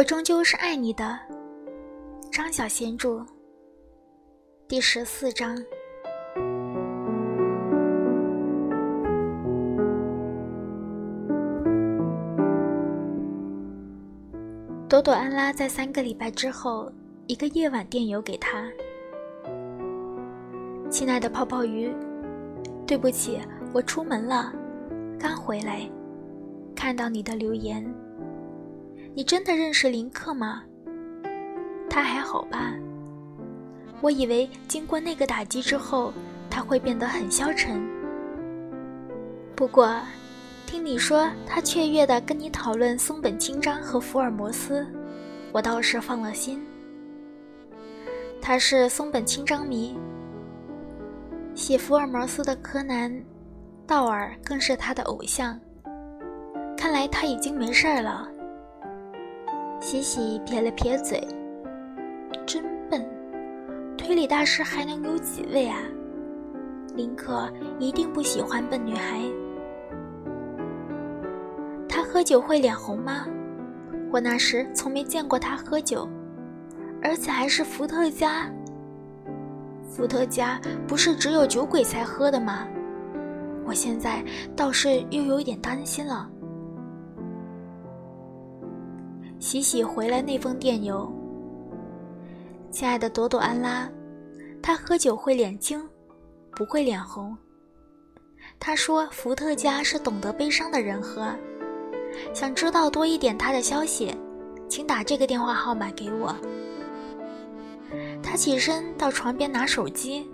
我终究是爱你的，张小娴著，第十四章。朵朵安拉在三个礼拜之后，一个夜晚电邮给他：“亲爱的泡泡鱼，对不起，我出门了，刚回来，看到你的留言。你真的认识林克吗？他还好吧？我以为经过那个打击之后，他会变得很消沉。不过……”听你说他雀跃地跟你讨论松本清张和福尔摩斯，我倒是放了心。他是松本清张迷，写福尔摩斯的柯南·道尔更是他的偶像。看来他已经没事儿了。西西撇了撇嘴，真笨，推理大师还能有几位啊？林克一定不喜欢笨女孩。他喝酒会脸红吗？我那时从没见过他喝酒，而且还是伏特加。伏特加不是只有酒鬼才喝的吗？我现在倒是又有点担心了。洗洗回来那封电邮，亲爱的朵朵安拉，他喝酒会脸青，不会脸红。他说伏特加是懂得悲伤的人喝。想知道多一点他的消息，请打这个电话号码给我。他起身到床边拿手机，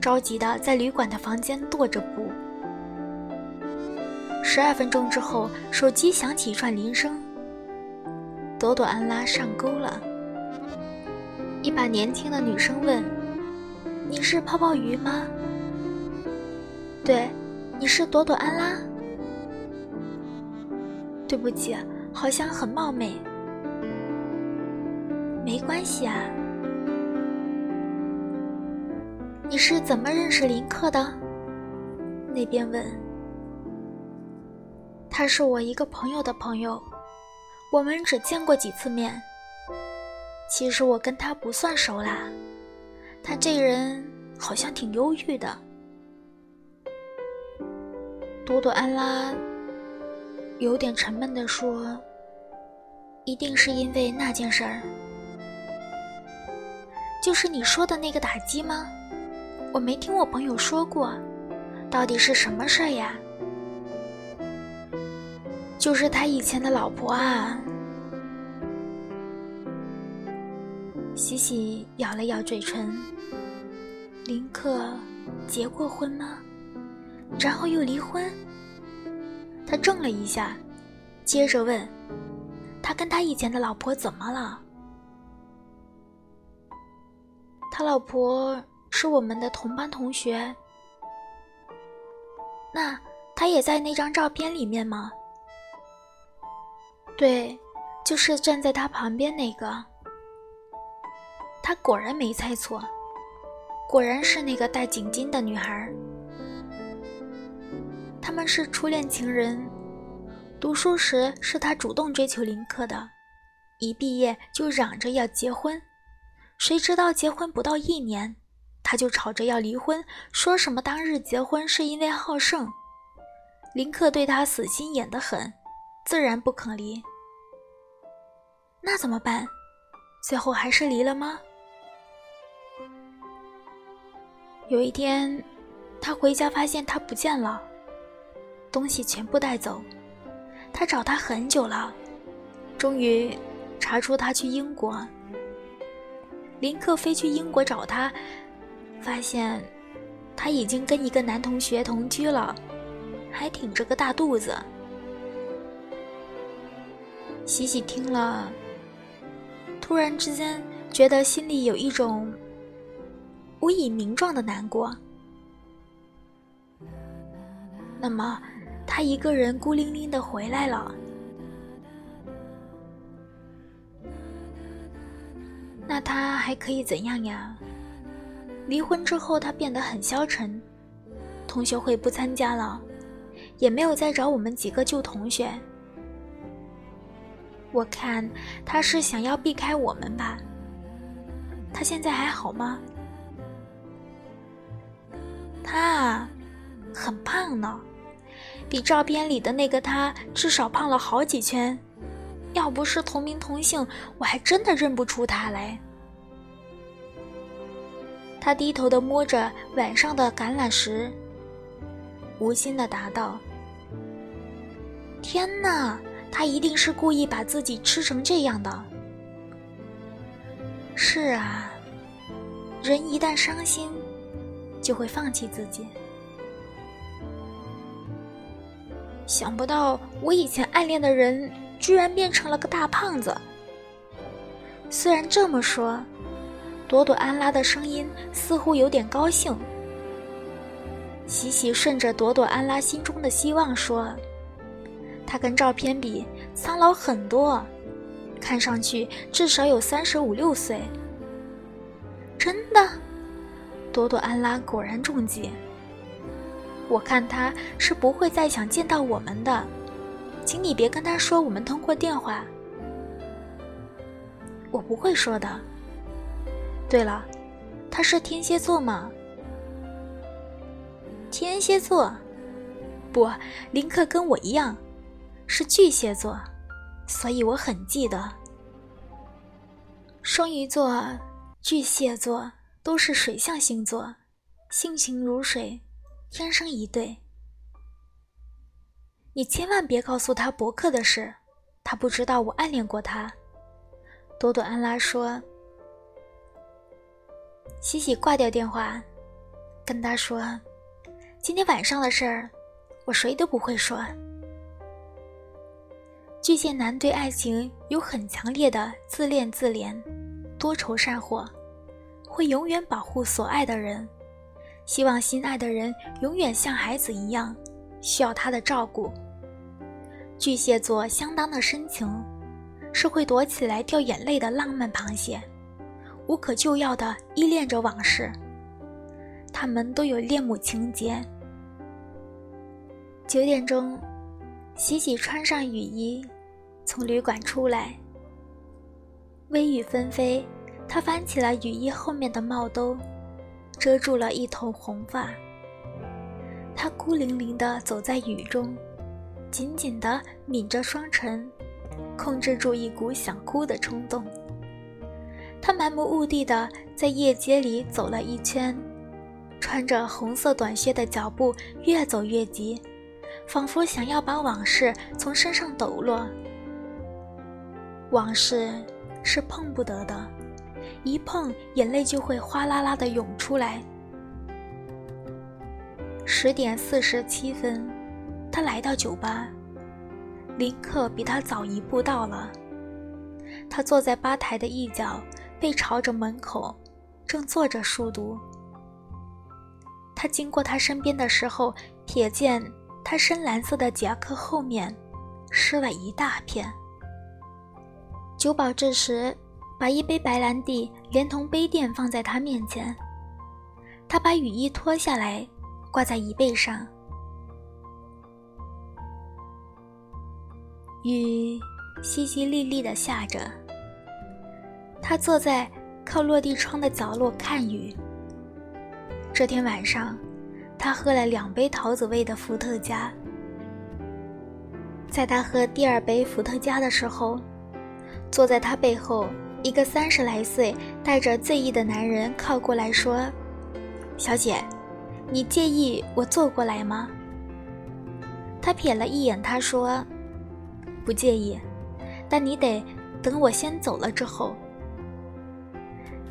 着急的在旅馆的房间踱着步。十二分钟之后，手机响起一串铃声。朵朵安拉上钩了。一把年轻的女生问：“你是泡泡鱼吗？”“对，你是朵朵安拉。”对不起，好像很冒昧。没关系啊。你是怎么认识林克的？那边问。他是我一个朋友的朋友，我们只见过几次面。其实我跟他不算熟啦，他这人好像挺忧郁的。朵朵安拉。有点沉闷地说：“一定是因为那件事儿，就是你说的那个打击吗？我没听我朋友说过，到底是什么事儿呀？就是他以前的老婆啊。”喜喜咬了咬嘴唇。林克结过婚吗？然后又离婚？他怔了一下，接着问：“他跟他以前的老婆怎么了？”他老婆是我们的同班同学。那他也在那张照片里面吗？对，就是站在他旁边那个。他果然没猜错，果然是那个戴颈巾的女孩。他们是初恋情人，读书时是他主动追求林克的，一毕业就嚷着要结婚，谁知道结婚不到一年，他就吵着要离婚，说什么当日结婚是因为好胜。林克对他死心眼得很，自然不肯离。那怎么办？最后还是离了吗？有一天，他回家发现他不见了。东西全部带走，他找他很久了，终于查出他去英国。林克飞去英国找他，发现他已经跟一个男同学同居了，还挺着个大肚子。喜喜听了，突然之间觉得心里有一种无以名状的难过。那么。他一个人孤零零的回来了，那他还可以怎样呀？离婚之后，他变得很消沉，同学会不参加了，也没有再找我们几个旧同学。我看他是想要避开我们吧。他现在还好吗？他啊，很胖呢，比照片里的那个他至少胖了好几圈。要不是同名同姓，我还真的认不出他来。他低头的摸着碗上的橄榄石，无心的答道：“天哪，他一定是故意把自己吃成这样的。”是啊，人一旦伤心，就会放弃自己。想不到我以前暗恋的人，居然变成了个大胖子。虽然这么说。朵朵安拉的声音似乎有点高兴。喜喜顺着朵朵安拉心中的希望说：“他跟照片比苍老很多，看上去至少有三十五六岁。”真的，朵朵安拉果然中计。我看他是不会再想见到我们的，请你别跟他说我们通过电话。我不会说的。对了，他是天蝎座吗？天蝎座，不，林克跟我一样，是巨蟹座，所以我很记得。双鱼座、巨蟹座都是水象星座，性情如水，天生一对。你千万别告诉他博客的事，他不知道我暗恋过他。朵朵安拉说。西西挂掉电话，跟他说：“今天晚上的事儿，我谁都不会说。”巨蟹男对爱情有很强烈的自恋自怜，多愁善祸，会永远保护所爱的人，希望心爱的人永远像孩子一样，需要他的照顾。巨蟹座相当的深情，是会躲起来掉眼泪的浪漫螃蟹。无可救药的依恋着往事，他们都有恋母情节。九点钟，喜喜穿上雨衣，从旅馆出来。微雨纷飞，他翻起了雨衣后面的帽兜，遮住了一头红发。他孤零零地走在雨中，紧紧地抿着双唇，控制住一股想哭的冲动。他漫无目的的在夜街里走了一圈，穿着红色短靴的脚步越走越急，仿佛想要把往事从身上抖落。往事是碰不得的，一碰眼泪就会哗啦啦的涌出来。十点四十七分，他来到酒吧，林克比他早一步到了。他坐在吧台的一角。背朝着门口，正坐着书读。他经过他身边的时候，瞥见他深蓝色的夹克后面湿了一大片。酒保这时把一杯白兰地连同杯垫放在他面前。他把雨衣脱下来，挂在椅背上。雨淅淅沥沥的下着。他坐在靠落地窗的角落看雨。这天晚上，他喝了两杯桃子味的伏特加。在他喝第二杯伏特加的时候，坐在他背后一个三十来岁、带着醉意的男人靠过来说：“小姐，你介意我坐过来吗？”他瞥了一眼，他说：“不介意，但你得等我先走了之后。”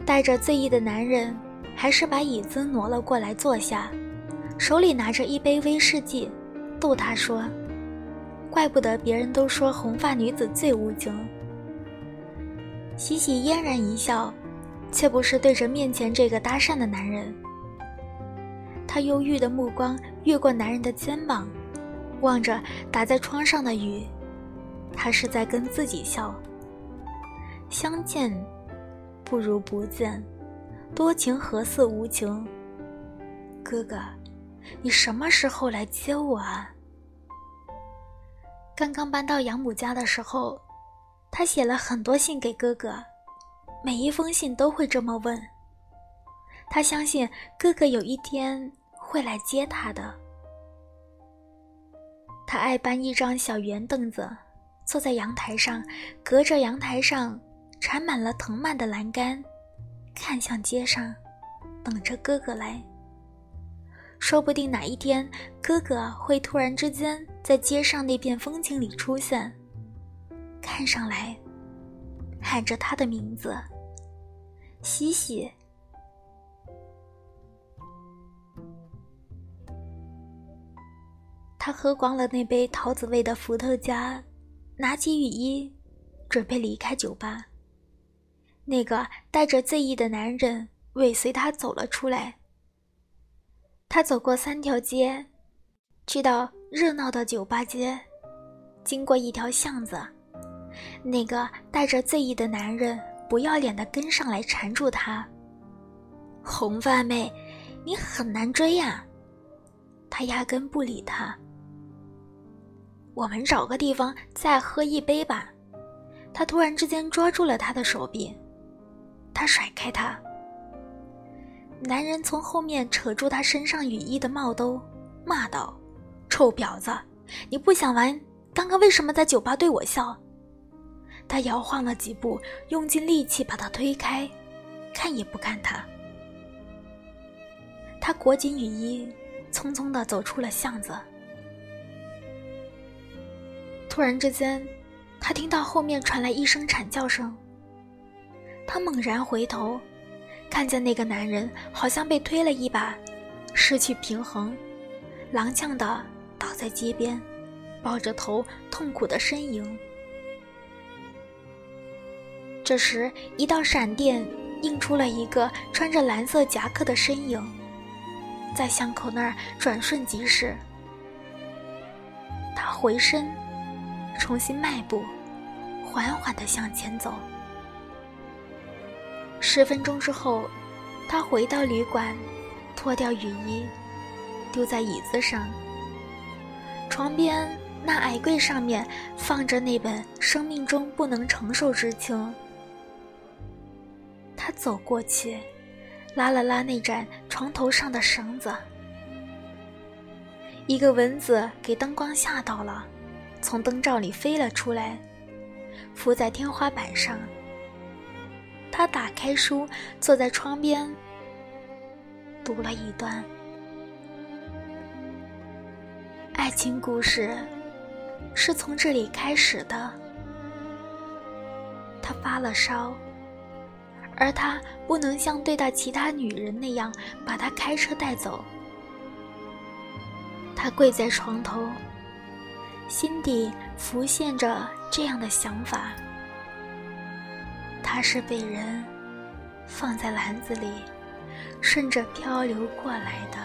带着醉意的男人，还是把椅子挪了过来坐下，手里拿着一杯威士忌，逗他说：“怪不得别人都说红发女子最无情。”喜喜嫣然一笑，却不是对着面前这个搭讪的男人。他忧郁的目光越过男人的肩膀，望着打在窗上的雨，他是在跟自己笑。相见。不如不见，多情何似无情。哥哥，你什么时候来接我啊？刚刚搬到养母家的时候，他写了很多信给哥哥，每一封信都会这么问。他相信哥哥有一天会来接他的。他爱搬一张小圆凳子，坐在阳台上，隔着阳台上缠满了藤蔓的栏杆，看向街上，等着哥哥来。说不定哪一天，哥哥会突然之间在街上那片风景里出现，看上来喊着他的名字，西西。他喝光了那杯桃子味的伏特加，拿起雨衣，准备离开酒吧。那个带着醉意的男人尾随他走了出来。他走过三条街，去到热闹的酒吧街，经过一条巷子，那个带着醉意的男人不要脸的跟上来缠住他。红发妹，你很难追呀！他压根不理他。我们找个地方再喝一杯吧。他突然之间抓住了他的手臂，他甩开他。男人从后面扯住他身上雨衣的帽兜，骂道：“臭婊子，你不想玩？刚刚为什么在酒吧对我笑？”他摇晃了几步，用尽力气把他推开，看也不看他。他裹紧雨衣，匆匆地走出了巷子。突然之间，他听到后面传来一声惨叫声。他猛然回头，看见那个男人好像被推了一把，失去平衡，踉跄的倒在街边，抱着头痛苦的呻吟。这时，一道闪电映出了一个穿着蓝色夹克的身影，在巷口那儿转瞬即逝。他回身。重新迈步，缓缓地向前走。十分钟之后，他回到旅馆，脱掉雨衣，丢在椅子上。床边那矮柜上面放着那本《生命中不能承受之轻》。他走过去，拉了拉那盏床头上的绳子，一个蚊子给灯光吓到了。从灯罩里飞了出来，伏在天花板上。他打开书，坐在窗边，读了一段。爱情故事是从这里开始的。他发了烧，而他不能像对待其他女人那样把她开车带走。他跪在床头。心底浮现着这样的想法：他是被人放在篮子里，顺着漂流过来的。